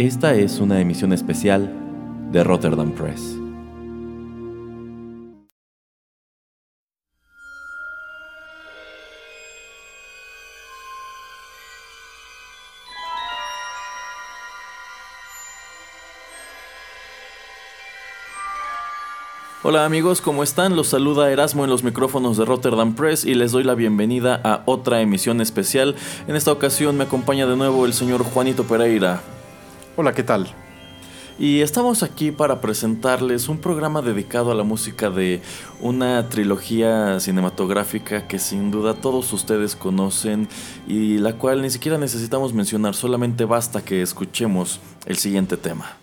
Esta es una emisión especial de Rotterdam Press. Hola amigos, ¿cómo están? Los saluda Erasmo en los micrófonos de Rotterdam Press y les doy la bienvenida a otra emisión especial. En esta ocasión me acompaña de nuevo el señor Juanito Pereira. Hola, ¿qué tal? Y estamos aquí para presentarles un programa dedicado a la música de una trilogía cinematográfica que sin duda todos ustedes conocen y la cual ni siquiera necesitamos mencionar, solamente basta que escuchemos el siguiente tema.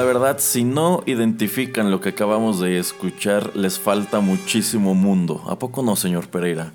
La verdad, si no identifican lo que acabamos de escuchar, les falta muchísimo mundo. ¿A poco no, señor Pereira?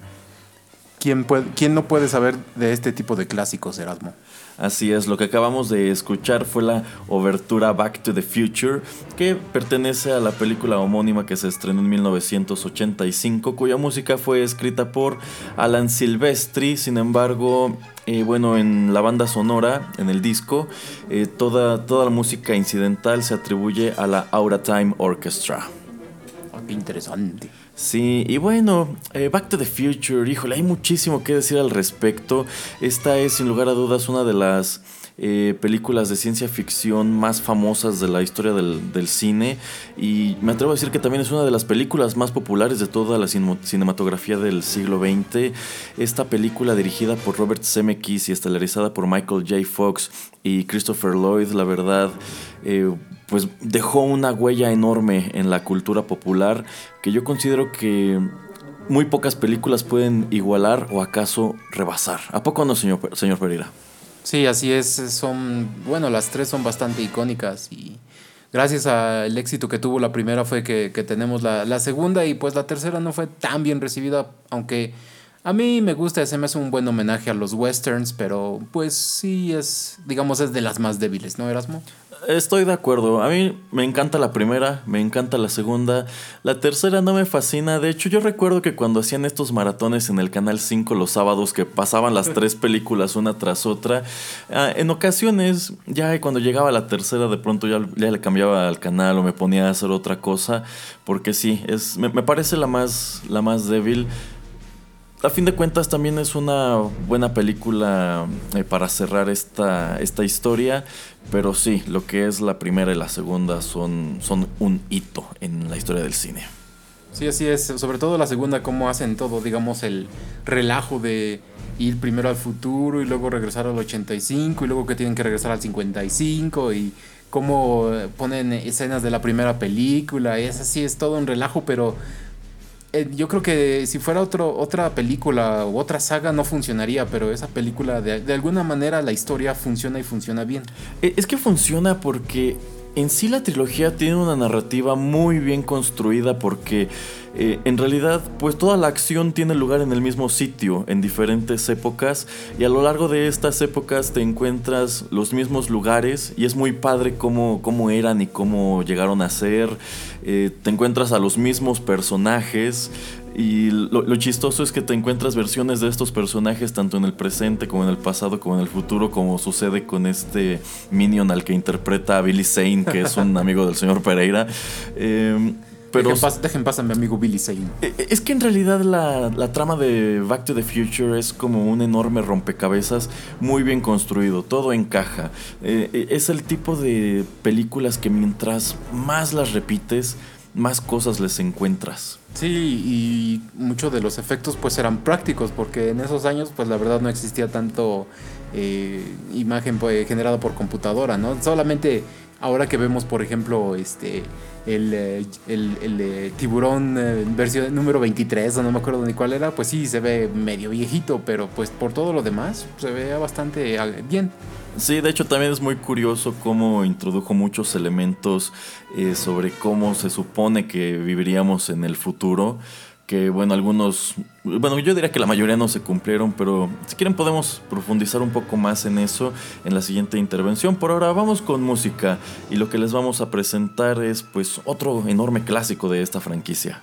¿Quién, puede, ¿Quién no puede saber de este tipo de clásicos, Erasmo? Así es, lo que acabamos de escuchar fue la obertura Back to the Future, que pertenece a la película homónima que se estrenó en 1985, cuya música fue escrita por Alan Silvestri. Sin embargo, eh, bueno, en la banda sonora, en el disco, eh, toda, toda la música incidental se atribuye a la Aura Time Orchestra. Ah, qué interesante. Sí, y bueno, eh, Back to the Future, híjole, hay muchísimo que decir al respecto. Esta es sin lugar a dudas una de las eh, películas de ciencia ficción más famosas de la historia del, cine y me atrevo a decir que también es una de las películas más populares de toda la cinematografía del siglo XX. Esta película dirigida por Robert Zemeckis y estelarizada por Michael J. Fox y Christopher Lloyd, la verdad, eh, pues dejó una huella enorme en la cultura popular que yo considero que muy pocas películas pueden igualar o acaso rebasar. ¿A poco no, señor, señor Pereira? Sí, así es. Son, bueno, las tres son bastante icónicas y gracias al éxito que tuvo la primera fue que, tenemos la, la, segunda y pues la tercera no fue tan bien recibida, aunque a mí me gusta, se me hace un buen homenaje a los westerns, pero pues sí es, digamos, es de las más débiles, ¿no, Erasmo? Estoy de acuerdo. A mí me encanta la primera, me encanta la segunda. La tercera no me fascina. De hecho, yo recuerdo que cuando hacían estos maratones en el Canal 5 los sábados que pasaban las tres películas una tras otra, ah, en ocasiones, ya cuando llegaba la tercera, de pronto ya, le cambiaba al canal o me ponía a hacer otra cosa. Porque sí, es, me, me parece la más, la más débil a fin de cuentas también es una buena película eh, para cerrar esta, esta historia, pero sí, lo que es la primera y la segunda son, son un hito en la historia del cine. Sí, así es, sobre todo la segunda, cómo hacen todo, digamos, el relajo de ir primero al futuro y luego regresar al 85 y luego que tienen que regresar al 55 y cómo ponen escenas de la primera película y es así, es todo un relajo, pero eh, yo creo que si fuera otro, otra película u otra saga no funcionaría, pero esa película de, de alguna manera la historia funciona y funciona bien. Eh, es que funciona porque en sí la trilogía tiene una narrativa muy bien construida porque eh, en realidad pues toda la acción tiene lugar en el mismo sitio en diferentes épocas y a lo largo de estas épocas te encuentras los mismos lugares y es muy padre cómo, cómo eran y cómo llegaron a ser. Eh, te encuentras a los mismos personajes, y lo, chistoso es que te encuentras versiones de estos personajes tanto en el presente como en el pasado como en el futuro, como sucede con este Minion al que interpreta a Billy Zane, que es un amigo del señor Pereira. Eh, pero, dejen, pasar a mi amigo Billy Zane. Eh, eh, es que en realidad la, la, trama de Back to the Future es como un enorme rompecabezas muy bien construido, todo encaja. es el tipo de películas que mientras más las repites, más cosas les encuentras. Sí, y muchos de los efectos pues eran prácticos, porque en esos años pues la verdad no existía tanto eh, imagen pues, generada por computadora, ¿no? Solamente ahora que vemos, por ejemplo, este el, eh, el, eh, tiburón versión número 23, o no me acuerdo ni cuál era, pues sí, se ve medio viejito, pero pues por todo lo demás se ve bastante bien. Sí, de hecho también es muy curioso cómo introdujo muchos elementos eh, sobre cómo se supone que viviríamos en el futuro. Que bueno, algunos, bueno, yo diría que la mayoría no se cumplieron, pero si quieren podemos profundizar un poco más en eso en la siguiente intervención. Por ahora vamos con música y lo que les vamos a presentar es pues otro enorme clásico de esta franquicia.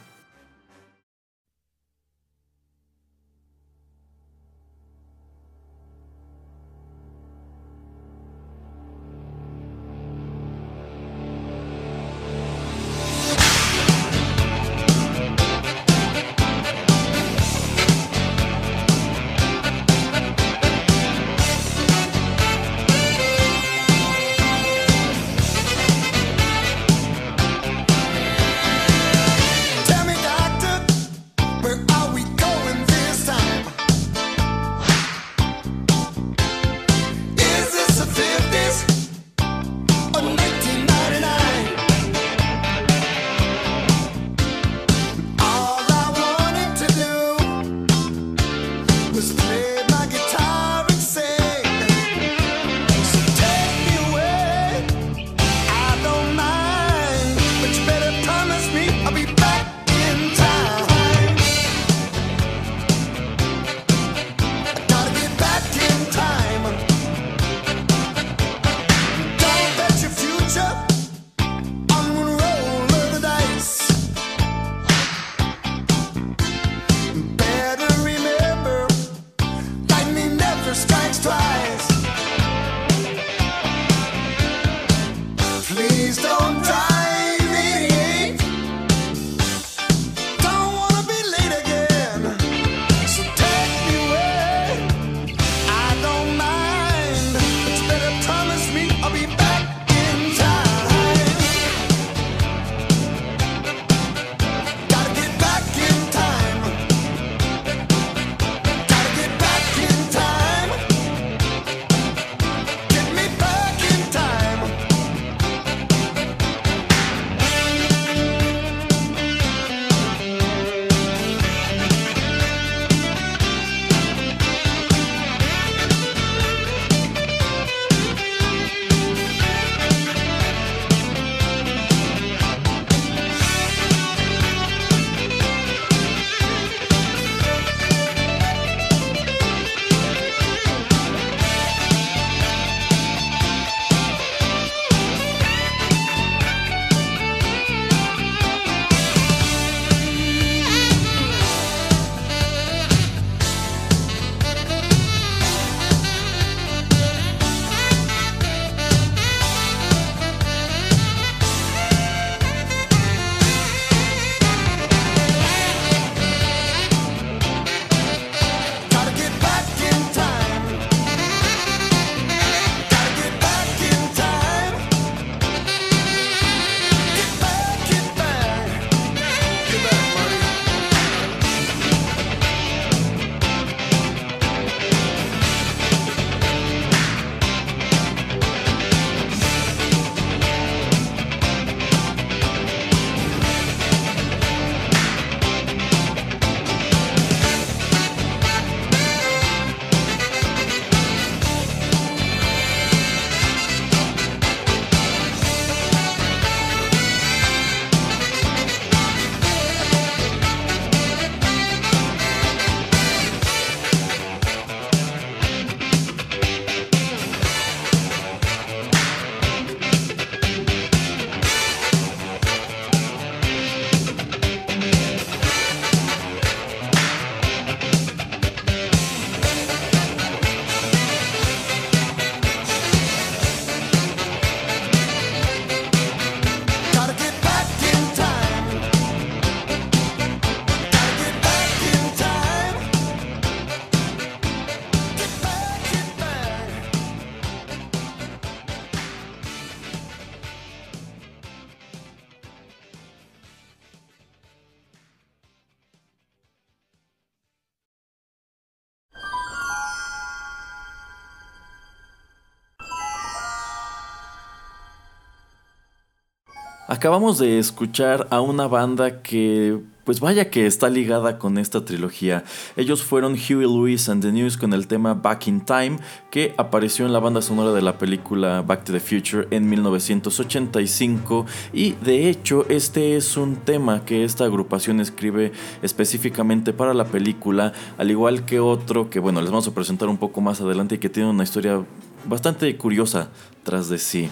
Acabamos de escuchar a una banda que pues vaya que está ligada con esta trilogía. Ellos fueron Huey Lewis and the News con el tema Back in Time, que apareció en la banda sonora de la película Back to the Future en 1985. Y de hecho, este es un tema que esta agrupación escribe específicamente para la película, al igual que otro que, bueno, les vamos a presentar un poco más adelante y que tiene una historia bastante curiosa tras de sí.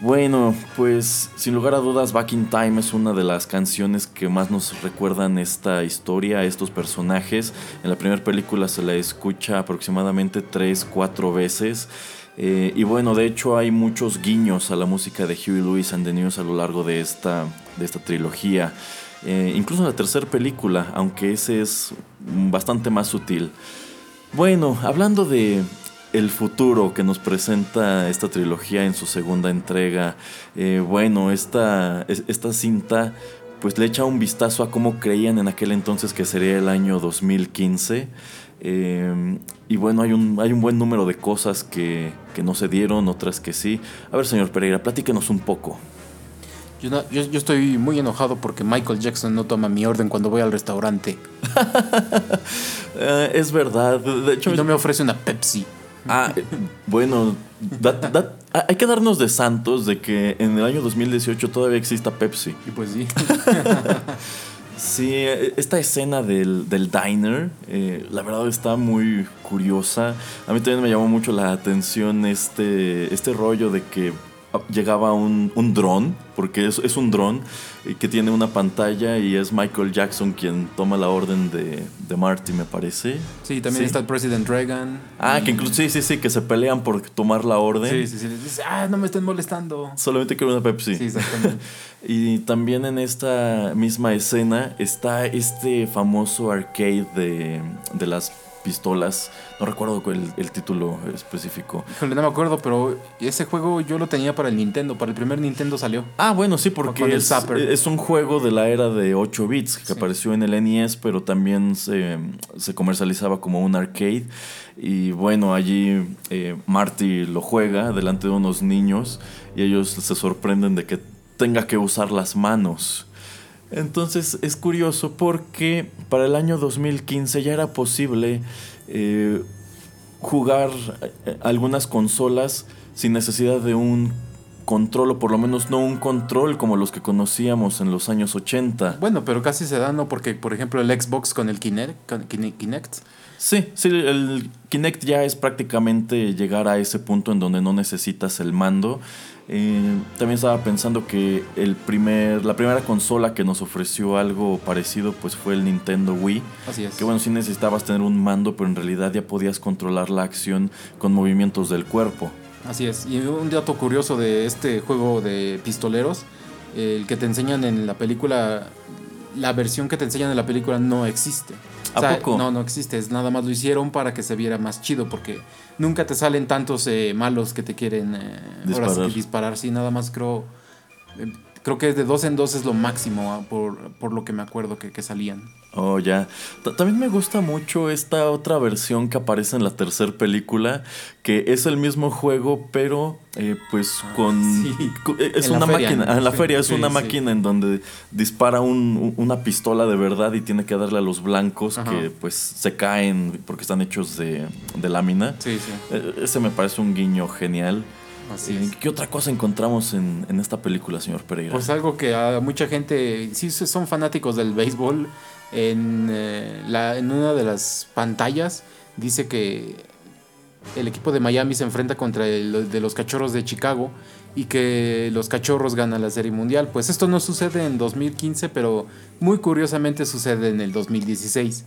Bueno, pues sin lugar a dudas Back in Time es una de las canciones que más nos recuerdan esta historia, estos personajes. En la primera película se la escucha aproximadamente 3-4 veces. Eh, y bueno, de hecho hay muchos guiños a la música de Huey Lewis and the News a lo largo de esta, de esta trilogía. Eh, incluso en la tercera película, aunque ese es bastante más sutil. Bueno, hablando de, el futuro que nos presenta esta trilogía en su segunda entrega. Eh, bueno, esta, esta cinta pues le echa un vistazo a cómo creían en aquel entonces que sería el año 2015. Eh, y bueno, hay un, hay un buen número de cosas que, que, no se dieron, otras que sí. A ver, señor Pereira, platíquenos un poco. Yo, yo, yo, estoy muy enojado porque Michael Jackson no toma mi orden cuando voy al restaurante. Eh, es verdad. De hecho, y no me ofrece una Pepsi. Ah, bueno, hay que darnos de santos de que en el año 2018 todavía exista Pepsi. Y pues sí. sí, esta escena del, diner, eh, la verdad está muy curiosa. A mí también me llamó mucho la atención este, este rollo de que llegaba un, un dron, porque es, es un dron que tiene una pantalla y es Michael Jackson quien toma la orden de, de Marty, me parece. Sí, también está el President Reagan. Ah, que incluso sí, sí, sí, que se pelean por tomar la orden. Sí, sí, sí. Dice, ah, no me estén molestando. Solamente quiero una Pepsi. Sí, exactamente. y también en esta misma escena está este famoso arcade de, de las pistolas. No recuerdo el, el título específico. Híjole, no me acuerdo, pero ese juego yo lo tenía para el Nintendo. Para el primer Nintendo salió. Ah, bueno, sí, porque es, es, un juego de la era de 8 bits que apareció en el NES, pero también se, se, comercializaba como un arcade. Y bueno, allí eh, Marty lo juega delante de unos niños y ellos se sorprenden de que tenga que usar las manos. Entonces es curioso porque para el año 2015 ya era posible eh, jugar eh, algunas consolas sin necesidad de un control, o por lo menos no un control como los que conocíamos en los años 80. Bueno, pero casi se da, ¿no? Porque, por ejemplo, el Xbox con el Kinect. Kinect Sí, sí, el Kinect ya es prácticamente llegar a ese punto en donde no necesitas el mando. Eh, también estaba pensando que el primer, la primera consola que nos ofreció algo parecido pues fue el Nintendo Wii. Así es. Que bueno, sí necesitabas tener un mando, pero en realidad ya podías controlar la acción con movimientos del cuerpo. Así es. Y un dato curioso de este juego de pistoleros, el que te enseñan en la película, la versión que te enseñan en la película no existe. ¿A poco? No, no existe. Nada más lo hicieron para que se viera más chido porque nunca te salen tantos eh, malos que te quieren eh, disparar. Ahora sí disparar. Sí, nada más creo. Creo que de dos en dos es lo máximo, ah, por, por lo que me acuerdo que, que salían. Oh, ya. también me gusta mucho esta otra versión que aparece en la tercera película, que es el mismo juego, pero eh, pues ah, con... Eh, es una máquina, en la feria es una máquina en donde dispara un, una pistola de verdad y tiene que darle a los blancos que pues se caen porque están hechos de, de lámina. Sí, sí. E, ese me parece un guiño genial. Así ¿Qué otra cosa encontramos en, en, esta película, señor Pereira? Pues algo que a mucha gente, sí son fanáticos del béisbol, en, eh, la, en una de las pantallas dice que el equipo de Miami se enfrenta contra el de los cachorros de Chicago y que los cachorros ganan la Serie Mundial. Pues esto no sucede en 2015, pero muy curiosamente sucede en el 2016.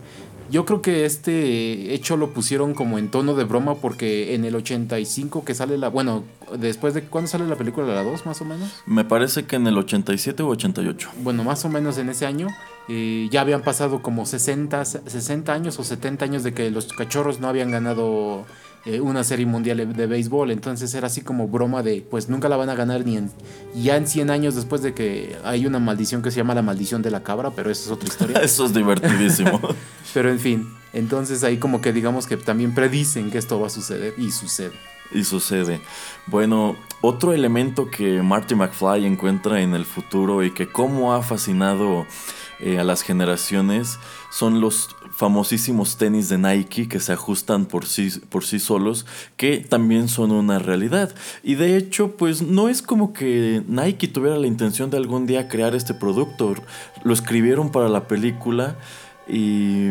Yo creo que este hecho lo pusieron como en tono de broma porque en el 85 que sale la... Bueno, después de... ¿Cuándo sale la película? ¿La 2 más o menos? Me parece que en el 87 o 88. Bueno, más o menos en ese año. Eh, ya habían pasado como 60, 60 años o 70 años de que los cachorros no habían ganado eh, una serie mundial de béisbol. Entonces era así como broma de, pues nunca la van a ganar ni en, ya en 100 años después de que hay una maldición que se llama la maldición de la cabra, pero eso es otra historia. eso es divertidísimo. pero en fin, entonces ahí como que digamos que también predicen que esto va a suceder y sucede. Y sucede. Bueno, otro elemento que Marty McFly encuentra en el futuro y que cómo ha fascinado eh, a las generaciones son los famosísimos tenis de Nike que se ajustan por sí, por sí solos, que también son una realidad. Y de hecho, pues no es como que Nike tuviera la intención de algún día crear este producto. Lo escribieron para la película y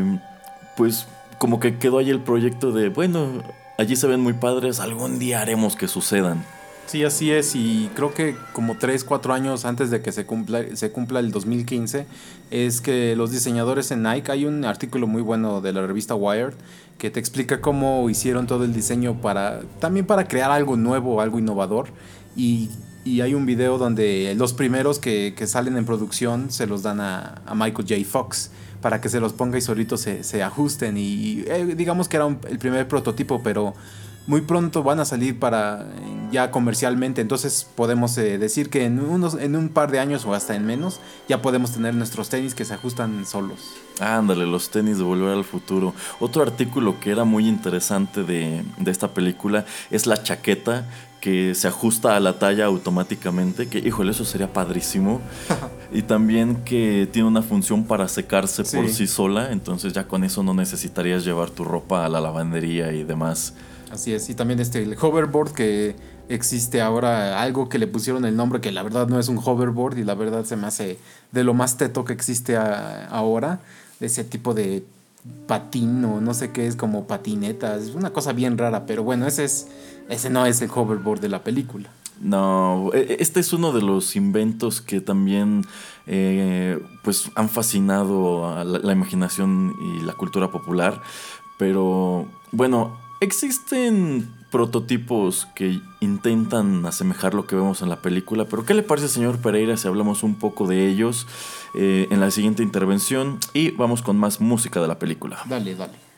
pues como que quedó ahí el proyecto de, bueno, allí se ven muy padres, algún día haremos que sucedan. Sí, así es, y creo que como 3, 4 años antes de que se cumpla, se cumpla el 2015, es que los diseñadores en Nike, hay un artículo muy bueno de la revista Wired que te explica cómo hicieron todo el diseño para, también para crear algo nuevo, algo innovador, y, y hay un video donde los primeros que, que, salen en producción se los dan a, Michael J. Fox para que se los ponga y solitos se, se ajusten, y eh, digamos que era un, el primer prototipo, pero muy pronto van a salir para ya comercialmente, entonces podemos eh, decir que en, unos, en un par de años o hasta en menos ya podemos tener nuestros tenis que se ajustan solos. Ándale, los tenis de Volver al Futuro. Otro artículo que era muy interesante de, de esta película es la chaqueta que se ajusta a la talla automáticamente, que híjole, eso sería padrísimo. y también que tiene una función para secarse por sí sola, entonces ya con eso no necesitarías llevar tu ropa a la lavandería y demás. Así es, y también este, el hoverboard que existe ahora, algo que le pusieron el nombre que la verdad no es un hoverboard y la verdad se me hace de lo más teto que existe ahora, ese tipo de patín o no sé qué es, como patineta, es una cosa bien rara, pero bueno, ese, es, ese no es el hoverboard de la película. No, e, e, este es uno de los inventos que también eh, pues han fascinado a la imaginación y la cultura popular, pero bueno, Existen prototipos que intentan asemejar lo que vemos en la película, pero ¿qué le parece, señor Pereira, si hablamos un poco de ellos eh, en la siguiente intervención y vamos con más música de la película? Dale, dale.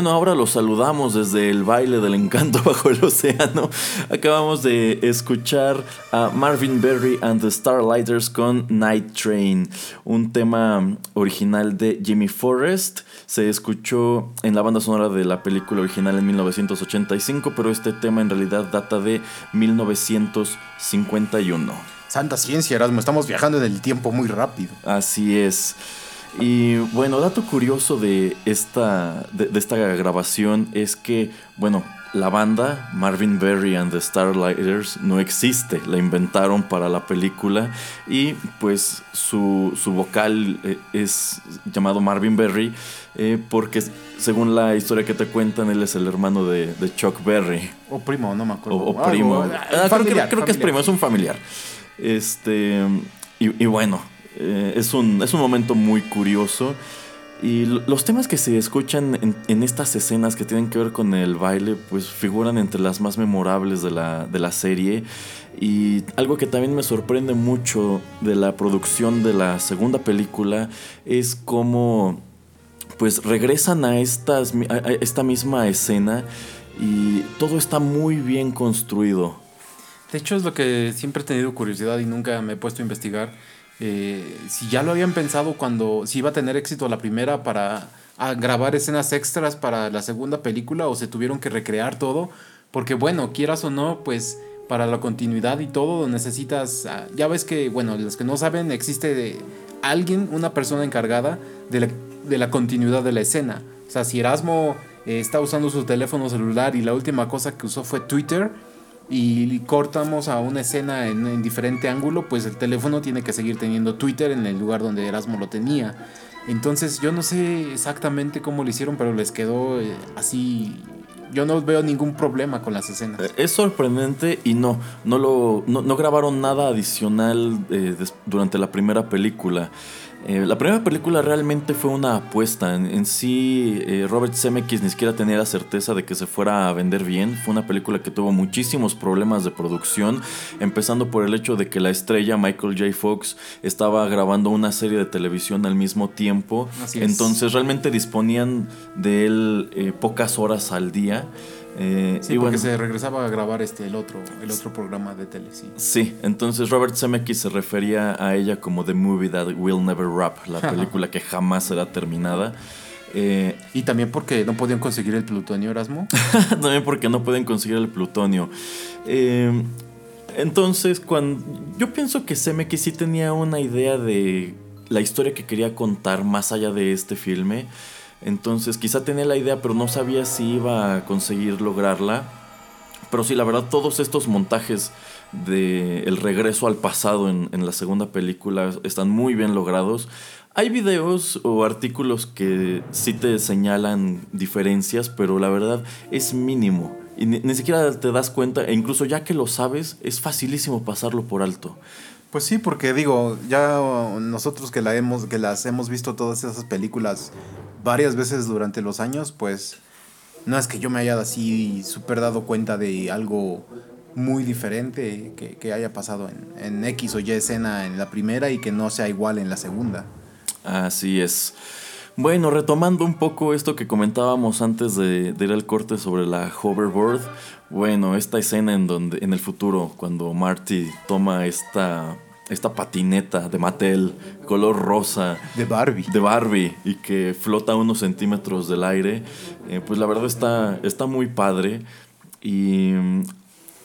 Bueno, ahora los saludamos desde el baile del encanto bajo el océano. Acabamos de escuchar a Marvin Berry and the Starlighters con Night Train, un tema original de Jimmy Forrest. Se escuchó en la banda sonora de la película original en 1985, pero este tema en realidad data de 1951. Santa ciencia, Erasmo, estamos viajando en el tiempo muy rápido. Así es. Y bueno, dato curioso de esta, de, esta grabación es que, bueno, la banda Marvin Berry and the Starlighters no existe, la inventaron para la película y pues su, vocal eh, es llamado Marvin Berry eh, porque según la historia que te cuentan él es el hermano de, Chuck Berry. O primo, no me acuerdo. O, primo. Ah, creo, que, es primo, es un familiar. Este, y, bueno, eh, es, un, es un momento muy curioso. Y los temas que se escuchan en, estas escenas que tienen que ver con el baile, pues figuran entre las más memorables de la, de la serie. Y algo que también me sorprende mucho de la producción de la segunda película es cómo pues regresan a, estas, a esta misma escena y todo está muy bien construido. De hecho es lo que siempre he tenido curiosidad y nunca me he puesto a investigar eh, si ya lo habían pensado cuando, si iba a tener éxito la primera para grabar escenas extras para la segunda película o se tuvieron que recrear todo, porque bueno, quieras o no, pues para la continuidad y todo necesitas, ah, ya ves que, bueno, los que no saben, existe alguien, una persona encargada de la, de la continuidad de la escena. O sea, si Erasmo eh, está usando su teléfono celular y la última cosa que usó fue Twitter, y cortamos a una escena en, diferente ángulo, pues el teléfono tiene que seguir teniendo Twitter en el lugar donde Erasmo lo tenía. Entonces yo no sé exactamente cómo lo hicieron, pero les quedó eh, así. Yo no veo ningún problema con las escenas. Eh, es sorprendente y no, no lo, no, grabaron nada adicional eh, durante la primera película. Eh, la primera película realmente fue una apuesta. En, sí, eh, Robert Zemeckis ni siquiera tenía la certeza de que se fuera a vender bien. Fue una película que tuvo muchísimos problemas de producción, empezando por el hecho de que la estrella Michael J. Fox estaba grabando una serie de televisión al mismo tiempo. Entonces realmente disponían de él eh, pocas horas al día. Eh, sí, porque se regresaba a grabar este el otro, el otro programa de tele, sí. Sí, entonces Robert Zemeckis se refería a ella como The Movie That Will Never Wrap, la película que jamás será terminada. Eh, y también porque no podían conseguir el plutonio, Erasmo. también porque no pueden conseguir el plutonio. Eh, entonces, cuando yo pienso que Zemeckis sí tenía una idea de la historia que quería contar más allá de este filme. Entonces quizá tenía la idea, pero no sabía si iba a conseguir lograrla. Pero sí, la verdad, todos estos montajes de el regreso al pasado en, la segunda película están muy bien logrados. Hay videos o artículos que sí te señalan diferencias, pero la verdad es mínimo. Y ni, ni, siquiera te das cuenta, e incluso ya que lo sabes, es facilísimo pasarlo por alto. Pues sí, porque digo, ya nosotros que, la hemos, que las hemos visto todas esas películas varias veces durante los años, pues no es que yo me haya así súper dado cuenta de algo muy diferente que, haya pasado en, en, X o Y escena en la primera y que no sea igual en la segunda. Así es. Bueno, retomando un poco esto que comentábamos antes de, de ir al corte sobre la hoverboard, bueno, esta escena en donde en el futuro, cuando Marty toma esta esta patineta de Mattel, color rosa. De Barbie. De Barbie, y que flota unos centímetros del aire. Eh, pues la verdad está, está muy padre. Y mm,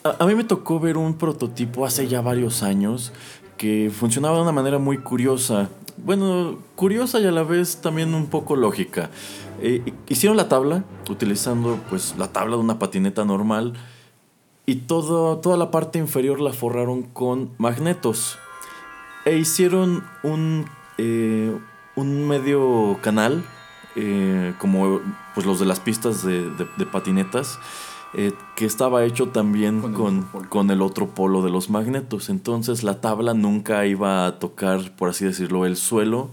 a, mí me tocó ver un prototipo hace ya varios años que funcionaba de una manera muy curiosa. Bueno, curiosa y a la vez también un poco lógica. Eh, hicieron la tabla utilizando pues la tabla de una patineta normal y todo, toda la parte inferior la forraron con magnetos. E hicieron un, eh, un medio canal, eh, como pues los de las pistas de, patinetas, eh, que estaba hecho también con, con, el otro polo de los magnetos. Entonces la tabla nunca iba a tocar, por así decirlo, el suelo.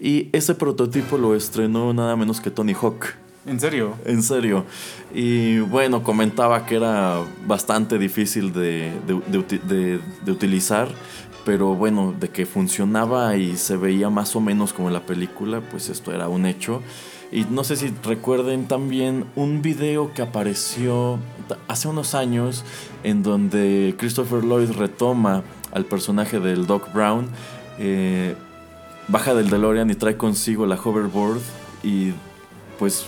Y ese prototipo lo estrenó nada menos que Tony Hawk. ¿En serio? En serio. Y bueno, comentaba que era bastante difícil de, de, de utilizar pero bueno, de que funcionaba y se veía más o menos como en la película, pues esto era un hecho. Y no sé si recuerden también un video que apareció hace unos años en donde Christopher Lloyd retoma al personaje del Doc Brown, eh, baja del DeLorean y trae consigo la hoverboard y pues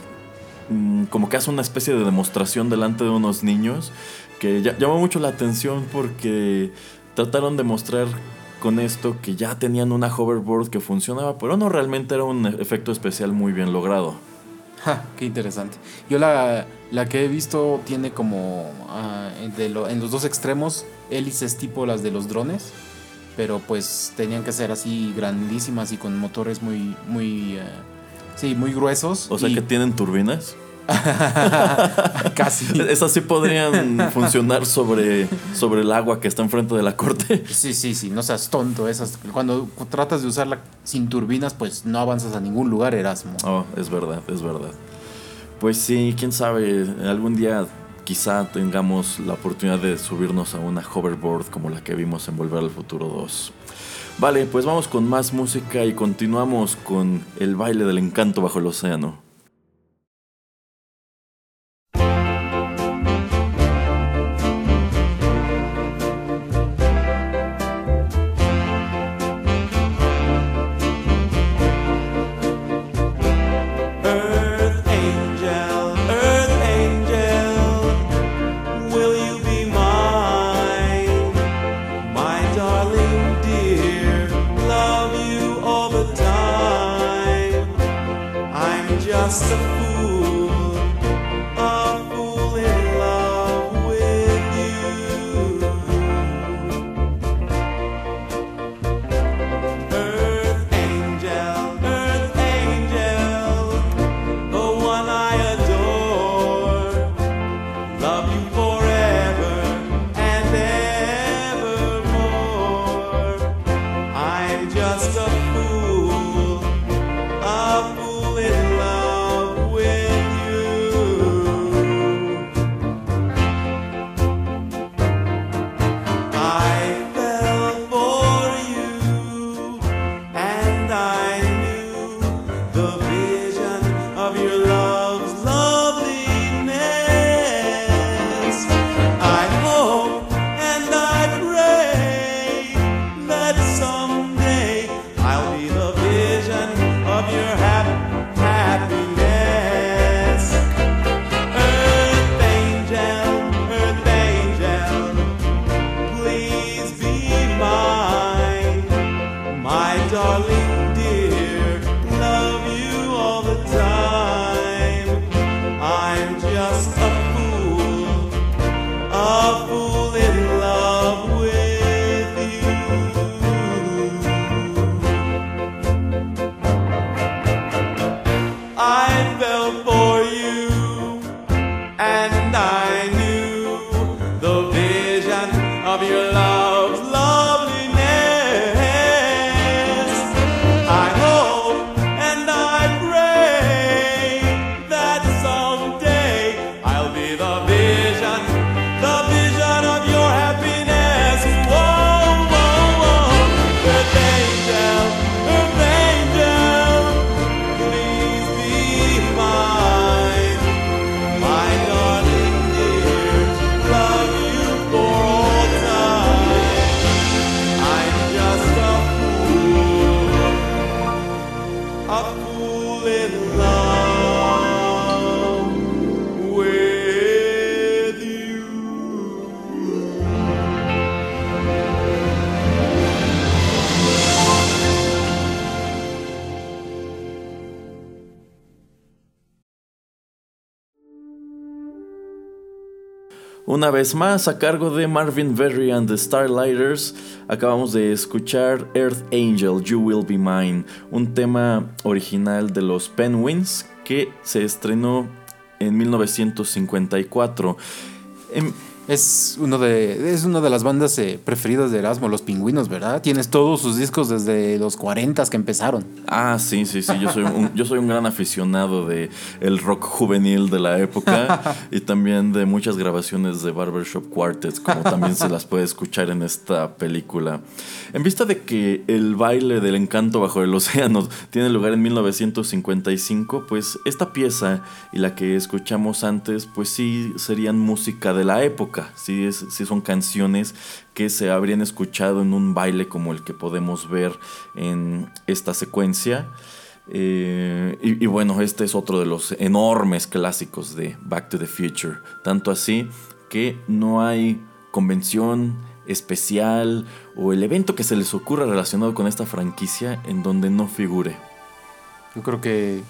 mm, como que hace una especie de demostración delante de unos niños que llamó mucho la atención porque trataron de mostrar con esto que ya tenían una hoverboard que funcionaba, pero no realmente era un efecto especial muy bien logrado. Ja, qué interesante. Yo la, la que he visto tiene como ah, de lo- en los dos extremos hélices tipo las de los drones, pero pues tenían que ser así grandísimas y con motores muy, muy, eh, sí, muy gruesos. O sea y- que tienen turbinas. casi. Esas sí podrían funcionar sobre, sobre el agua que está enfrente de la corte. Sí, sí, sí, no seas tonto. Esas, cuando tratas de usarla sin turbinas, pues no avanzas a ningún lugar, Erasmo. Oh, es verdad, es verdad. Pues sí, quién sabe, algún día quizá tengamos la oportunidad de subirnos a una hoverboard como la que vimos en Volver al Futuro 2. Vale, pues vamos con más música y continuamos con el baile del encanto bajo el océano. Una vez más, a cargo de Marvin Berry and the Starlighters, acabamos de escuchar Earth Angel, You Will Be Mine, un tema original de los Penguins que se estrenó en 1954. Em, Es uno de es una de las bandas eh, preferidas de Erasmo, los Pingüinos, ¿verdad? Tienes todos sus discos desde los 40 que empezaron. Ah, sí, sí, sí. Yo soy un, yo soy un gran aficionado de el rock juvenil de la época y también de muchas grabaciones de Barbershop Quartets, como también se las puede escuchar en esta película. En vista de que el baile del encanto bajo el océano tiene lugar en 1955, pues esta pieza y la que escuchamos antes, pues sí serían música de la época. Sí, es, sí son canciones que se habrían escuchado en un baile como el que podemos ver en esta secuencia. Eh, y bueno, este es otro de los enormes clásicos de Back to the Future. Tanto así que no hay convención especial o el evento que se les ocurra relacionado con esta franquicia en donde no figure. Yo creo que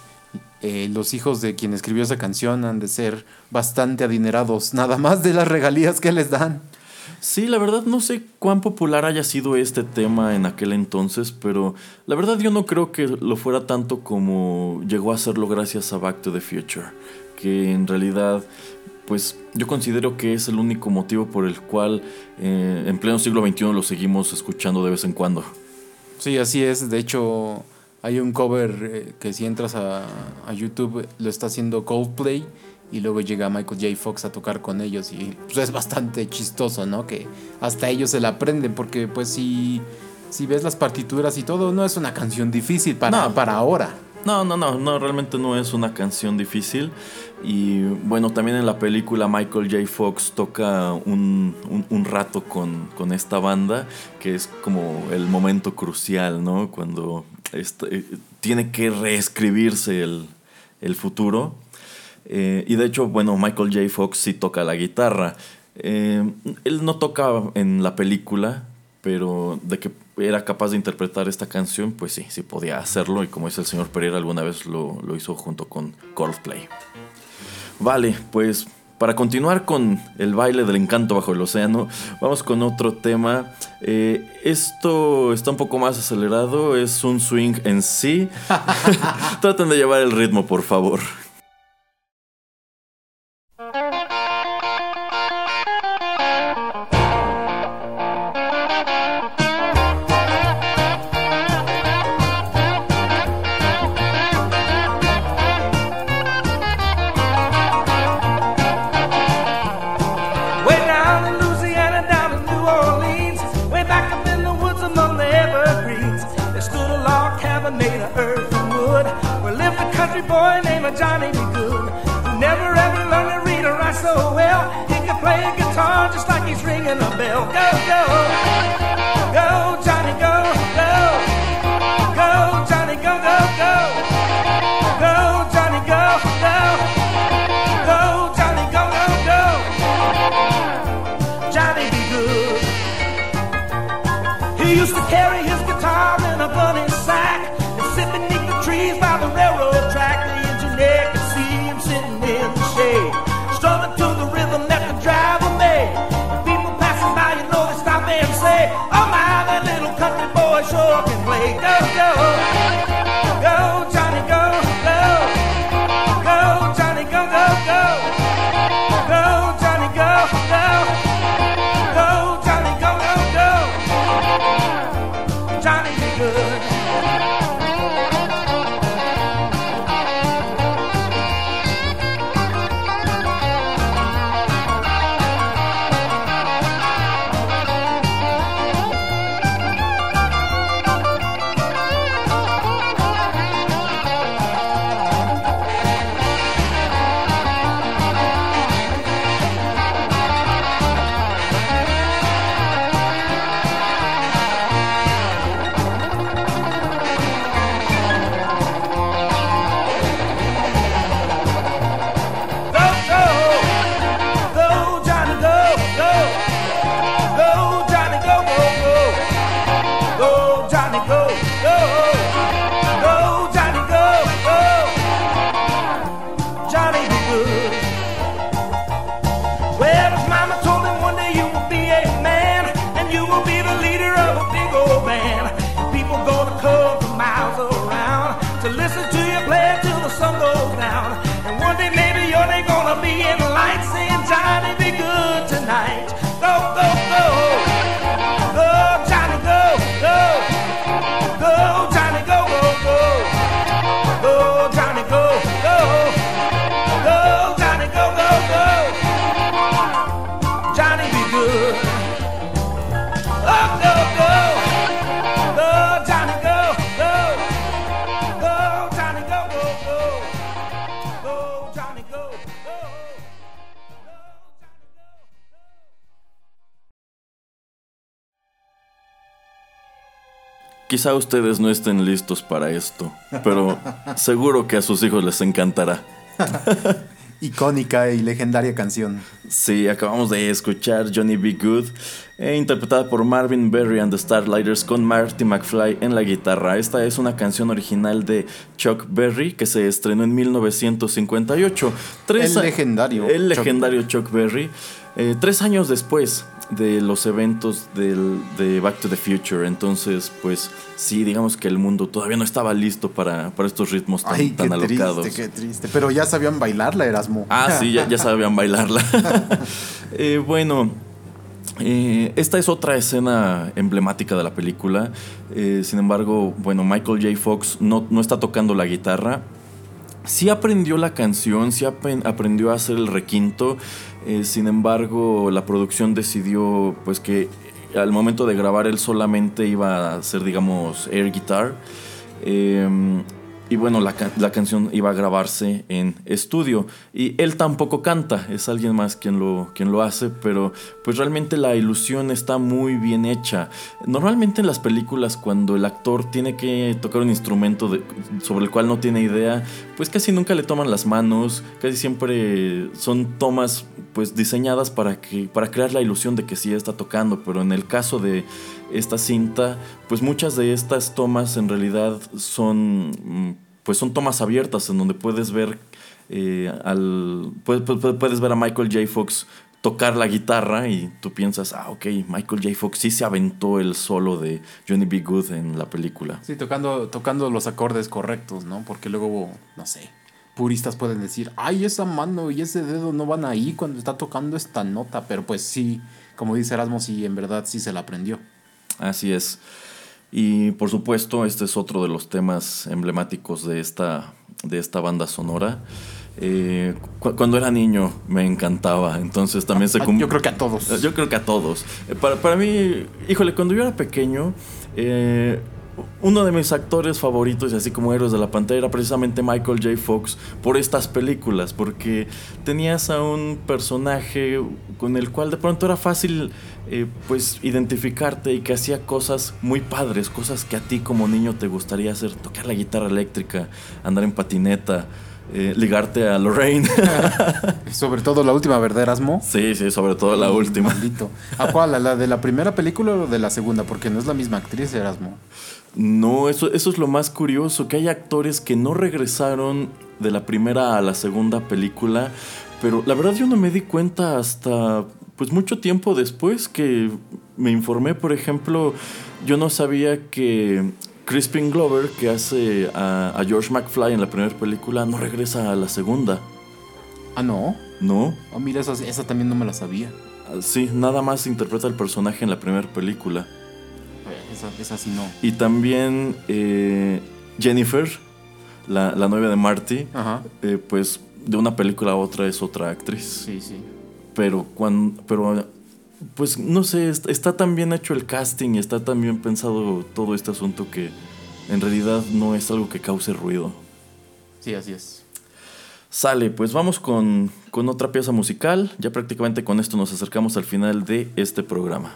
eh, los hijos de quien escribió esa canción han de ser bastante adinerados, nada más de las regalías que les dan. Sí, la verdad no sé cuán popular haya sido este tema en aquel entonces, pero la verdad yo no creo que lo fuera tanto como llegó a serlo gracias a Back to the Future, que en realidad pues yo considero que es el único motivo por el cual eh, en pleno siglo XXI lo seguimos escuchando de vez en cuando. Sí, así es. De hecho, hay un cover eh, que si entras a, a YouTube lo está haciendo Coldplay y luego llega Michael J. Fox a tocar con ellos y pues, es bastante chistoso, ¿no? Que hasta ellos se la aprenden porque pues si, si ves las partituras y todo, no es una canción difícil para, No. para ahora. No, no, no, no, realmente no es una canción difícil. Y bueno, también en la película Michael J. Fox toca un, un- rato con, con esta banda, que es como el momento crucial, ¿no? Cuando esta- eh, tiene que reescribirse el, el futuro. Eh, y de hecho, bueno, Michael J. Fox sí toca la guitarra. Eh, él no toca en la película, pero de que era capaz de interpretar esta canción, pues sí, sí podía hacerlo. Y como dice el señor Pereira, alguna vez lo, lo hizo junto con Coldplay. Vale, pues para continuar con el baile del encanto bajo el océano, vamos con otro tema. Eh, esto está un poco más acelerado, es un swing en sí. Traten de llevar el ritmo, por favor. Quizá ustedes no estén listos para esto, pero seguro que a sus hijos les encantará. icónica y legendaria canción. Sí, acabamos de escuchar Johnny B. Good, eh, interpretada por Marvin Berry and the Starlighters con Marty McFly en la guitarra. Esta es una canción original de Chuck Berry que se estrenó en 1958. Tres El legendario El Chuck legendario Chuck Berry. eh, tres años después de los eventos del- de Back to the Future. Entonces, pues sí, digamos que el mundo todavía no estaba listo para, para estos ritmos tan, Ay, qué tan alocados. triste, qué triste. Pero ya sabían bailarla, Erasmo. Ah, sí, ya, ya sabían bailarla. Eh, bueno, eh, esta es otra escena emblemática de la película. Eh, sin embargo, bueno, Michael J. Fox no, no está tocando la guitarra. Sí aprendió la canción, sí aprendió a hacer el requinto. eh, sin embargo, la producción decidió pues que al momento de grabar él solamente iba a hacer, digamos, air guitar. Eh, y bueno, la, la canción iba a grabarse en estudio. Y él tampoco canta, es alguien más quien lo, quien lo hace, pero pues realmente la ilusión está muy bien hecha. Normalmente en las películas cuando el actor tiene que tocar un instrumento sobre el cual no tiene idea, pues casi nunca le toman las manos, casi siempre son tomas pues diseñadas para, que, para crear la ilusión de que sí está tocando, pero en el caso de esta cinta, pues muchas de estas tomas en realidad son, mm, pues son tomas abiertas en donde puedes ver eh, al, puedes, puedes- ver a Michael J. Fox tocar la guitarra y tú piensas, ah, ok, Michael J. Fox sí se aventó el solo de Johnny B. Good en la película. Sí, tocando, tocando los acordes correctos, ¿no? Porque luego, no sé, puristas pueden decir, ay, esa mano y ese dedo no van ahí cuando está tocando esta nota. Pero pues sí, como dice Erasmo, sí, en verdad sí se la aprendió. Así es. Y por supuesto, este es otro de los temas emblemáticos de esta, de esta banda sonora. Eh, cu- cuando era niño me encantaba, entonces también se Ah, Yo creo que a todos. Yo creo que a todos. Eh, Para, para mí, híjole, cuando yo era pequeño, eh, uno de mis actores favoritos, y así como héroes de la pantalla, era precisamente Michael J. Fox por estas películas, porque tenías a un personaje con el cual de pronto era fácil eh, pues identificarte y que hacía cosas muy padres, cosas que a ti como niño te gustaría hacer, tocar la guitarra eléctrica, andar en patineta, eh, ligarte a Lorraine. Sobre todo la última, ¿verdad, Erasmo? sí, sí, sobre todo la última. Maldito. ¿A cuál? ¿A la de la primera película o de la segunda? Porque no es la misma actriz, Erasmo. No, eso, eso es lo más curioso, que hay actores que no regresaron de la primera a la segunda película, pero la verdad yo no me di cuenta hasta pues mucho tiempo después que me informé, por ejemplo, yo no sabía que Crispin Glover, que hace a, a George McFly en la primera película, no regresa a la segunda, Ah, no. ¿no? Oh, mira, esa, esa también no me la sabía. Ah, Sí, nada más interpreta el personaje en la primera película. Esa, esa sí no. Y también eh, Jennifer, la, la novia de Marty, Ajá. eh, pues de una película a otra es otra actriz. Sí, sí. Pero cuando, pero pues no sé, est- está tan bien hecho el casting y está tan bien pensado todo este asunto que en realidad no es algo que cause ruido. Sí, así es. Sale, pues vamos con, con otra pieza musical. Ya prácticamente con esto nos acercamos al final de este programa.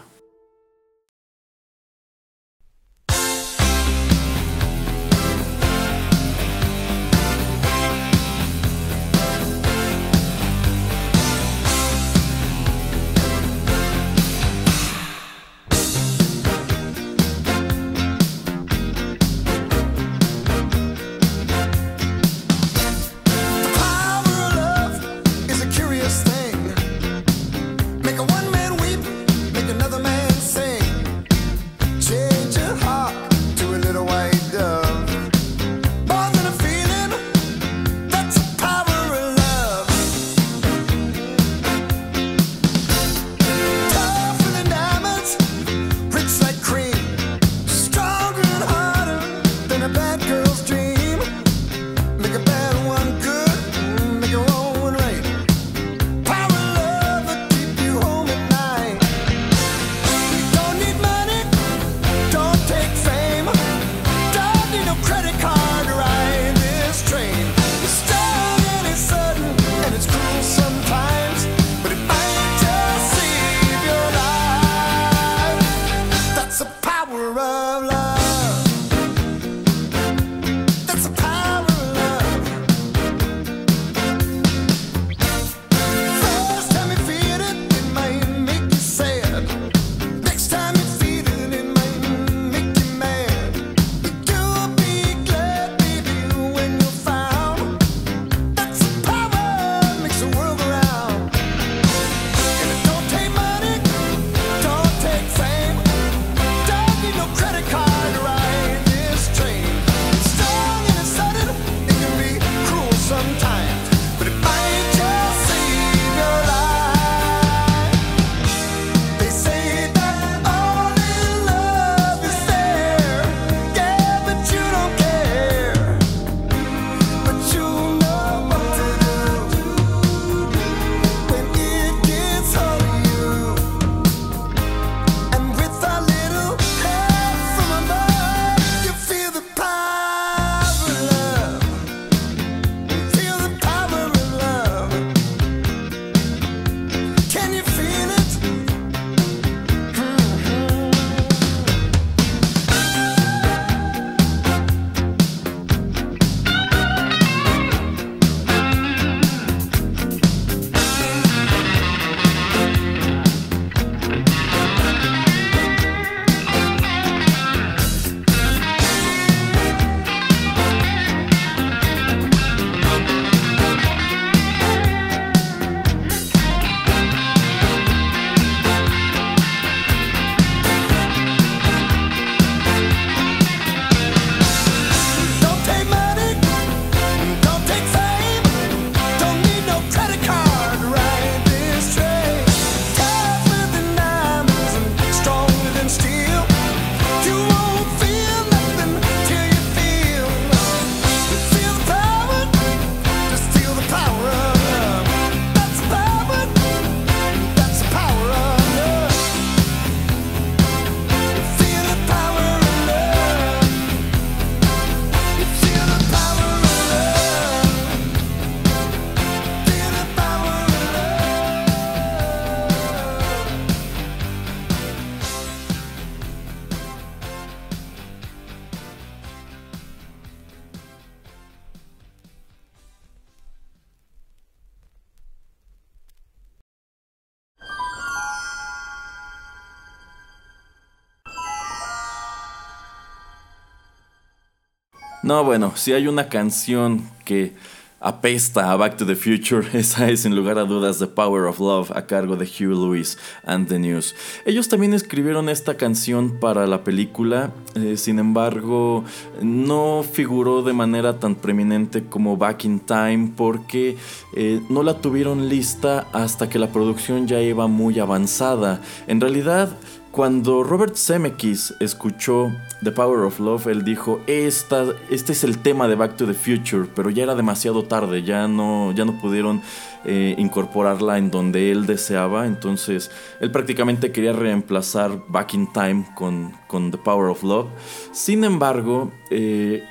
No, bueno, si hay una canción que apesta a Back to the Future, esa es sin lugar a dudas The Power of Love a cargo de Hugh Lewis and the News. Ellos también escribieron esta canción para la película, eh, sin embargo no figuró de manera tan preeminente como Back in Time porque eh, no la tuvieron lista hasta que la producción ya iba muy avanzada. En realidad cuando Robert Zemeckis escuchó The Power of Love, él dijo, Esta, este es el tema de Back to the Future, pero ya era demasiado tarde, ya no, ya no pudieron eh, incorporarla en donde él deseaba, entonces él prácticamente quería reemplazar Back in Time con, con The Power of Love. Sin embargo, eh,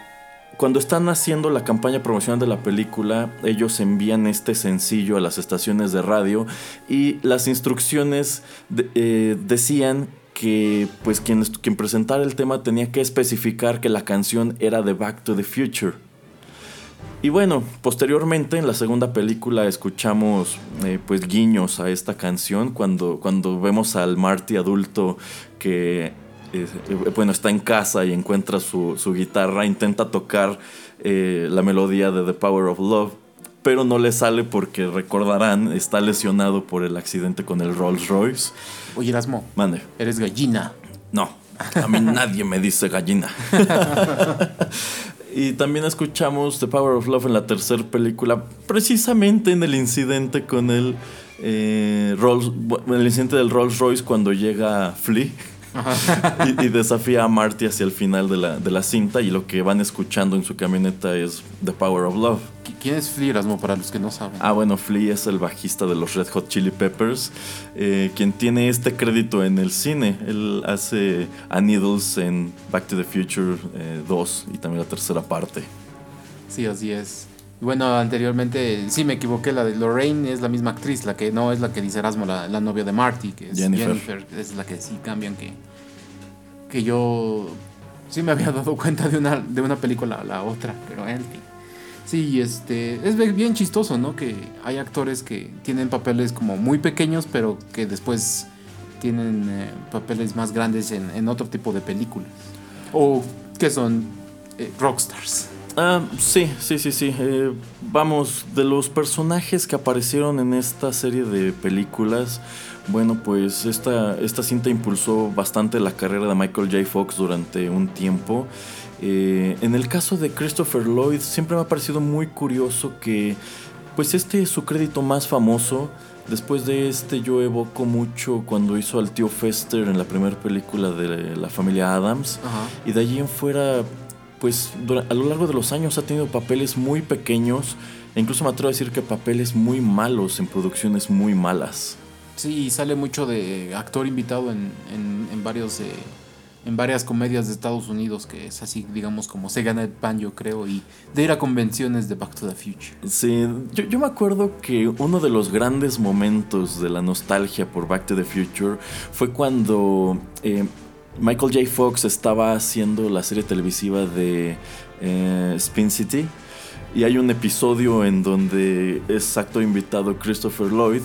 cuando están haciendo la campaña promocional de la película, ellos envían este sencillo a las estaciones de radio y las instrucciones eh, decían que pues quien, quien presentara el tema tenía que especificar que la canción era de Back to the Future. Y bueno, posteriormente en la segunda película escuchamos eh, pues guiños a esta canción cuando, cuando vemos al Marty adulto que eh, bueno está en casa y encuentra su, su guitarra, intenta tocar eh, la melodía de The Power of Love, pero no le sale porque recordarán está lesionado por el accidente con el Rolls Royce. Oye, Erasmo, Mande. eres gallina. No, a mí nadie me dice gallina. y también escuchamos The Power of Love en la tercera película, precisamente en el incidente con el, eh, Rolls, el incidente del Rolls Royce cuando llega Flea. y, y desafía a Marty hacia el final de la, de la cinta y lo que van escuchando en su camioneta es The Power of Love. ¿Qui- ¿Quién es Flea, Erasmo, para los que no saben? Ah, bueno, Flea es el bajista de los Red Hot Chili Peppers, eh, quien tiene este crédito en el cine. Él hace a Needles en Back to the Future eh, 2 y también la tercera parte. Sí, así es. Y Bueno, anteriormente, sí me equivoqué, la de Lorraine es la misma actriz, la que no es la que dice Erasmo, la, la novia de Marty, que es Jennifer. Jennifer. es la que sí cambian, que, que yo sí me había dado cuenta de una, de una película a la otra, pero en fin. Sí, este, es bien chistoso, ¿no? Que hay actores que tienen papeles como muy pequeños, pero que después tienen eh, papeles más grandes en, en otro tipo de películas. O que son eh, rockstars. Ah, sí, sí, sí, sí. Eh, vamos, de los personajes que aparecieron en esta serie de películas, bueno, pues esta, esta cinta impulsó bastante la carrera de Michael J. Fox durante un tiempo. Eh, en el caso de Christopher Lloyd, siempre me ha parecido muy curioso que, pues este es su crédito más famoso. Después de este yo evoco mucho cuando hizo al tío Fester en la primera película de la familia Adams. Ajá. Y de allí en fuera, pues a lo largo de los años ha tenido papeles muy pequeños e incluso me atrevo a decir que papeles muy malos en producciones muy malas. Sí, y sale mucho de actor invitado en, en, en varios eh, en varias comedias de Estados Unidos, que es así, digamos, como se gana el pan, yo creo, y de ir a convenciones de Back to the Future. Sí, yo, yo me acuerdo que uno de los grandes momentos de la nostalgia por Back to the Future fue cuando eh, Michael J. Fox estaba haciendo la serie televisiva de eh, Spin City. Y hay un episodio en donde es acto invitado Christopher Lloyd.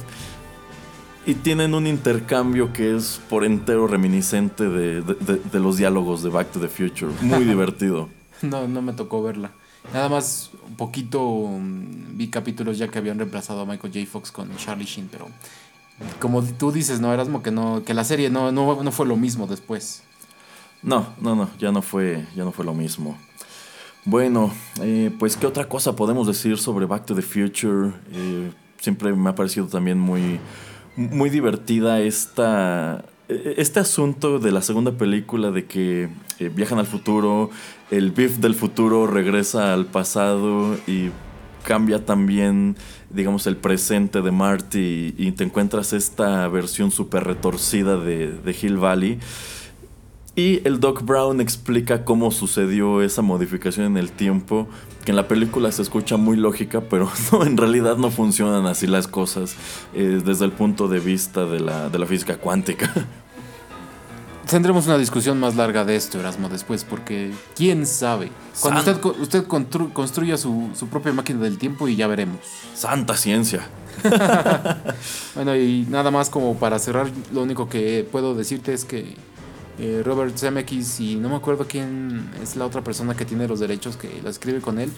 Y tienen un intercambio que es por entero reminiscente de, de- de- de los diálogos de Back to the Future. Muy divertido. No, no me tocó verla. Nada más un poquito mm, vi capítulos ya que habían reemplazado a Michael J. Fox con Charlie Sheen, pero como tú dices, no, Erasmo, que no, que la serie no, no, no fue lo mismo después. No, no, no, ya no fue, ya no fue lo mismo. Bueno, eh, pues qué otra cosa podemos decir sobre Back to the Future. Eh, siempre me ha parecido también muy, muy divertida esta, este asunto de la segunda película de que eh, viajan al futuro, el Biff del futuro regresa al pasado y cambia también, digamos, el presente de Marty y, te encuentras esta versión súper retorcida de, de Hill Valley. Y el Doc Brown explica cómo sucedió esa modificación en el tiempo, que en la película se escucha muy lógica, pero no, en realidad no funcionan así las cosas eh, desde el punto de vista de la, de la física cuántica. Tendremos una discusión más larga de esto, Erasmo, después, porque quién sabe. Cuando San- usted, usted constru- construya su, su propia máquina del tiempo y ya veremos. Santa ciencia. Bueno, y nada más como para cerrar, lo único que puedo decirte es que eh, Robert Zemeckis y no me acuerdo quién es la otra persona que tiene los derechos que la escribe con él.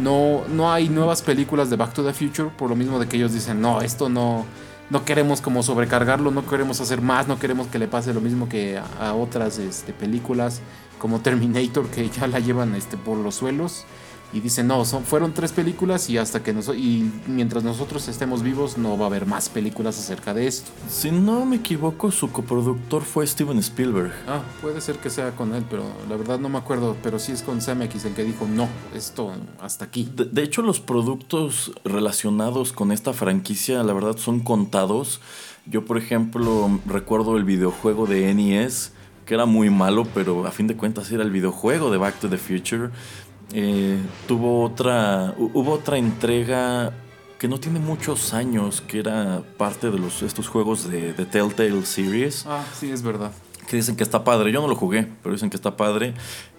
No, no hay nuevas películas de Back to the Future por lo mismo de que ellos dicen, no, esto no, no queremos como sobrecargarlo, no queremos hacer más, no queremos que le pase lo mismo que a, otras este, películas como Terminator que ya la llevan este, por los suelos. Y dicen, no, son, fueron tres películas y hasta que noso- y mientras nosotros estemos vivos no va a haber más películas acerca de esto. Si no me equivoco, su coproductor fue Steven Spielberg. Ah, puede ser que sea con él, pero la verdad no me acuerdo, pero sí es con Zemeckis el que dijo, no, esto hasta aquí. De, de hecho, los productos relacionados con esta franquicia, la verdad, son contados. Yo, por ejemplo, recuerdo el videojuego de NES, que era muy malo, pero a fin de cuentas era el videojuego de Back to the Future. Eh, tuvo otra, hu- hubo otra entrega que no tiene muchos años, que era parte de los, estos juegos de, de Telltale Series Ah, sí, es verdad. que dicen que está padre. Yo no lo jugué, pero dicen que está padre.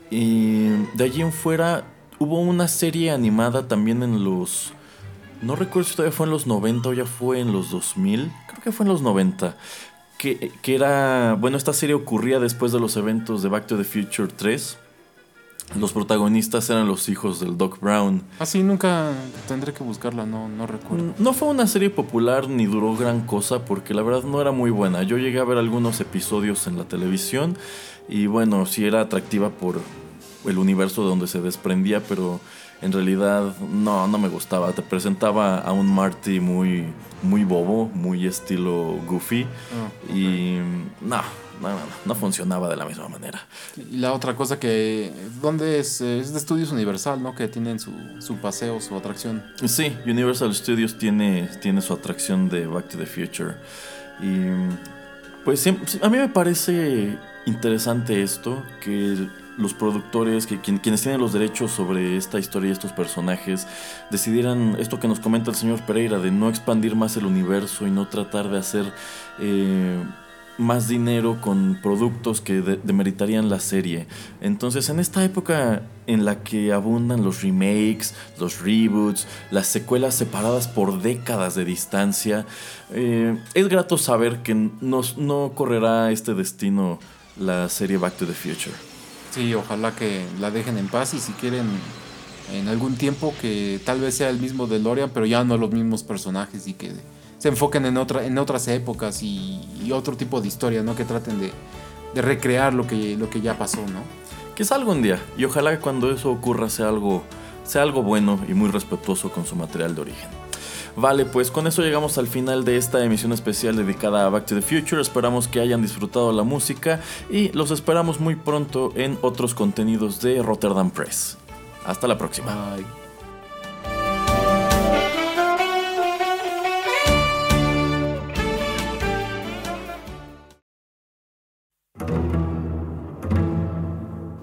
Y de allí en fuera hubo una serie animada también en los... No recuerdo si todavía fue en los 90 o ya fue en los 2000. Creo que fue en los 90. Que, que era... Bueno, esta serie ocurría después de los eventos de Back to the Future 3. Los protagonistas eran los hijos del Doc Brown. Ah, sí, nunca tendré que buscarla, no, no recuerdo. No fue una serie popular ni duró gran cosa porque la verdad no era muy buena. Yo llegué a ver algunos episodios en la televisión y bueno, sí era atractiva por el universo de donde se desprendía, pero en realidad no, no me gustaba. Te presentaba a un Marty muy, muy bobo, muy estilo goofy Ah, y no, no, no, no funcionaba de la misma manera. Y la otra cosa que... ¿Dónde es? Es de Estudios Universal, ¿no? Que tienen su, su paseo, su atracción. Sí, Universal Studios tiene, tiene su atracción de Back to the Future. Y pues a mí me parece interesante esto, que los productores, que quien- quienes tienen los derechos sobre esta historia y estos personajes, decidieran esto que nos comenta el señor Pereira, de no expandir más el universo y no tratar de hacer... eh, más dinero con productos que de- demeritarían la serie. Entonces, en esta época en la que abundan los remakes, los reboots, las secuelas separadas por décadas de distancia, eh, es grato saber que nos- no correrá este destino la serie Back to the Future. Sí, ojalá que la dejen en paz y si quieren en algún tiempo que tal vez sea el mismo DeLorean, pero ya no los mismos personajes y que se enfoquen en, otra, en otras épocas y, y otro tipo de historia, ¿no? Que traten de, de recrear lo que, lo que ya pasó, ¿no? Quizá algún día, y ojalá que cuando eso ocurra sea algo, sea algo bueno y muy respetuoso con su material de origen. Vale, pues con eso llegamos al final de esta emisión especial dedicada a Back to the Future. Esperamos que hayan disfrutado la música y los esperamos muy pronto en otros contenidos de Rotterdam Press. Hasta la próxima. Bye.